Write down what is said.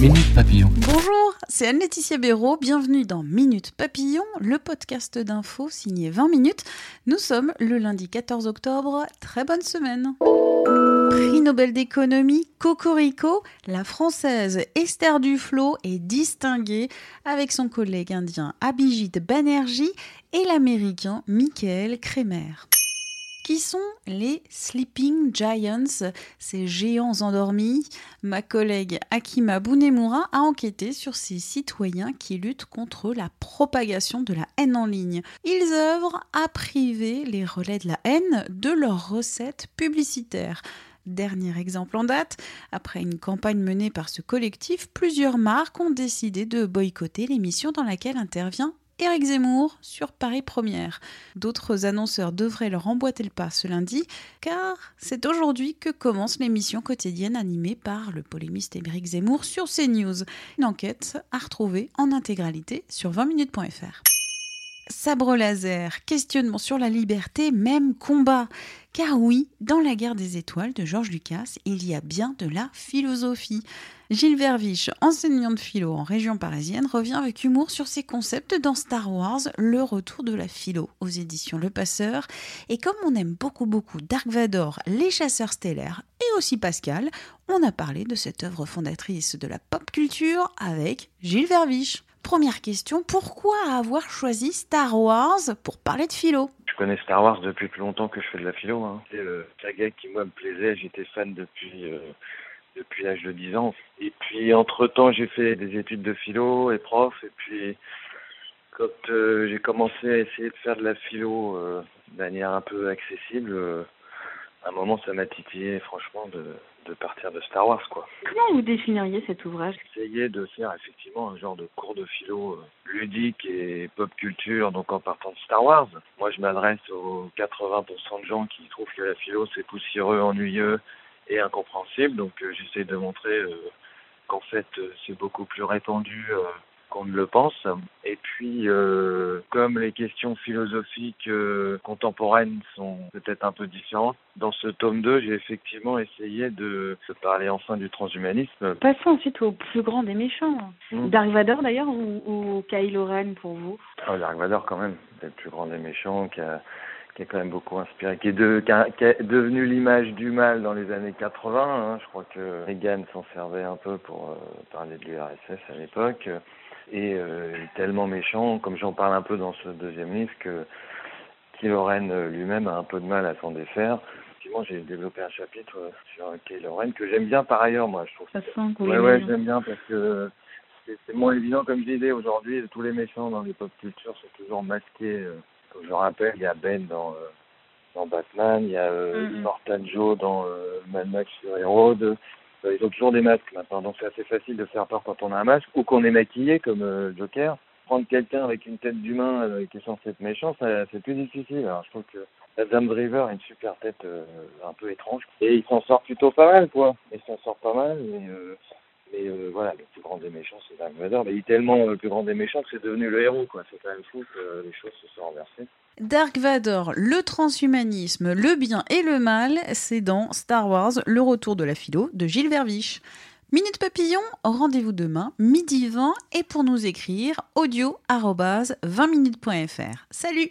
Minute Papillon. Bonjour, c'est Anne-Laetitia Béraud. Bienvenue dans Minute Papillon, le podcast d'infos signé 20 minutes. Nous sommes le lundi 14 octobre. Très bonne semaine. Prix Nobel d'économie Cocorico, la française Esther Duflo est distinguée avec son collègue indien Abhijit Banerjee et l'américain Michael Kremer. Qui sont les Sleeping Giants, ces géants endormis? Ma collègue Akima Bunemura a enquêté sur ces citoyens qui luttent contre la propagation de la haine en ligne. Ils œuvrent à priver les relais de la haine de leurs recettes publicitaires. Dernier exemple en date, après une campagne menée par ce collectif, plusieurs marques ont décidé de boycotter l'émission dans laquelle intervient Éric Zemmour sur Paris Première. D'autres annonceurs devraient leur emboîter le pas ce lundi, car c'est aujourd'hui que commence l'émission quotidienne animée par le polémiste Éric Zemmour sur CNews. Une enquête à retrouver en intégralité sur 20minutes.fr. Sabre laser, questionnement sur la liberté, même combat. Car oui, dans la guerre des étoiles de Georges Lucas, il y a bien de la philosophie. Gilles Verviche, enseignant de philo en région parisienne, revient avec humour sur ses concepts dans Star Wars, Le Retour de la philo, aux éditions Le Passeur. Et comme on aime beaucoup beaucoup Dark Vador, Les Chasseurs Stellaires et aussi Pascal, on a parlé de cette œuvre fondatrice de la pop culture avec Gilles Verviche. Première question, pourquoi avoir choisi Star Wars pour parler de philo? Je connais Star Wars depuis plus longtemps que je fais de la philo. Hein. C'est le saga qui moi me plaisait, j'étais fan depuis euh, depuis l'âge de 10 ans. Et puis entre-temps, j'ai fait des études de philo et prof et puis quand euh, j'ai commencé à essayer de faire de la philo euh, de manière un peu accessible, euh, à un moment ça m'a titillé franchement de, de partir de Star Wars quoi. Comment vous définiriez cet ouvrage? Essayer de faire effectivement un genre de cours de philo euh, ludique et pop culture, donc en partant de Star Wars. Moi je m'adresse aux 80% de gens qui trouvent que la philo c'est poussiéreux, ennuyeux et incompréhensible, donc euh, j'essaie de montrer euh, qu'en fait euh, c'est beaucoup plus répandu qu'on ne le pense. Et puis, euh, comme les questions philosophiques euh, contemporaines sont peut-être un peu différentes, dans ce tome 2, j'ai effectivement essayé de, de parler enfin du transhumanisme. Passons ensuite au plus grand des méchants. Mm. Dark Vador d'ailleurs ou, ou Kylo Ren pour vous? Oh, Dark Vador quand même, c'est le plus grand des méchants, qui a, qui a quand même beaucoup inspiré, qui est, de, qui a- qui est devenu l'image du mal dans les années 80. hein. Je crois que Reagan s'en servait un peu pour euh, parler de l'URSS à l'époque. Et euh, tellement méchant, comme j'en parle un peu dans ce deuxième livre, que Kylo euh, lui-même a un peu de mal à s'en défaire. Effectivement, j'ai développé un chapitre euh, sur Kylo que j'aime bien par ailleurs, moi. Je trouve Ça sent que Ouais, ouais, j'aime bien parce que c'est moins évident, comme je disais aujourd'hui, tous les méchants dans les pop cultures sont toujours masqués. Comme je le rappelle, il y a Ben dans, euh, dans Batman, il y a euh, Mhm. Immortal Joe dans Mad Max Fury Road. Euh, ils ont toujours des masques maintenant, donc c'est assez facile de faire peur quand on a un masque ou qu'on est maquillé comme euh, Joker. Prendre quelqu'un avec une tête d'humain euh, qui est censé être méchant, c'est plus difficile. Alors je trouve que la Dame Driver a une super tête euh, un peu étrange. Et il s'en sort plutôt pas mal, quoi. Il s'en sort pas mal, mais, mais euh, voilà, le plus grand des méchants, c'est Dark Vador. Mais il est tellement euh, le plus grand des méchants que c'est devenu le héros, quoi. C'est quand même fou que les choses se soient renversées. Dark Vador, le transhumanisme, le bien et le mal, c'est dans Star Wars, le retour de la philo de Gilles Verviche. Minute Papillon, rendez-vous demain, midi 20, et pour nous écrire, audio 20minutes.fr. Salut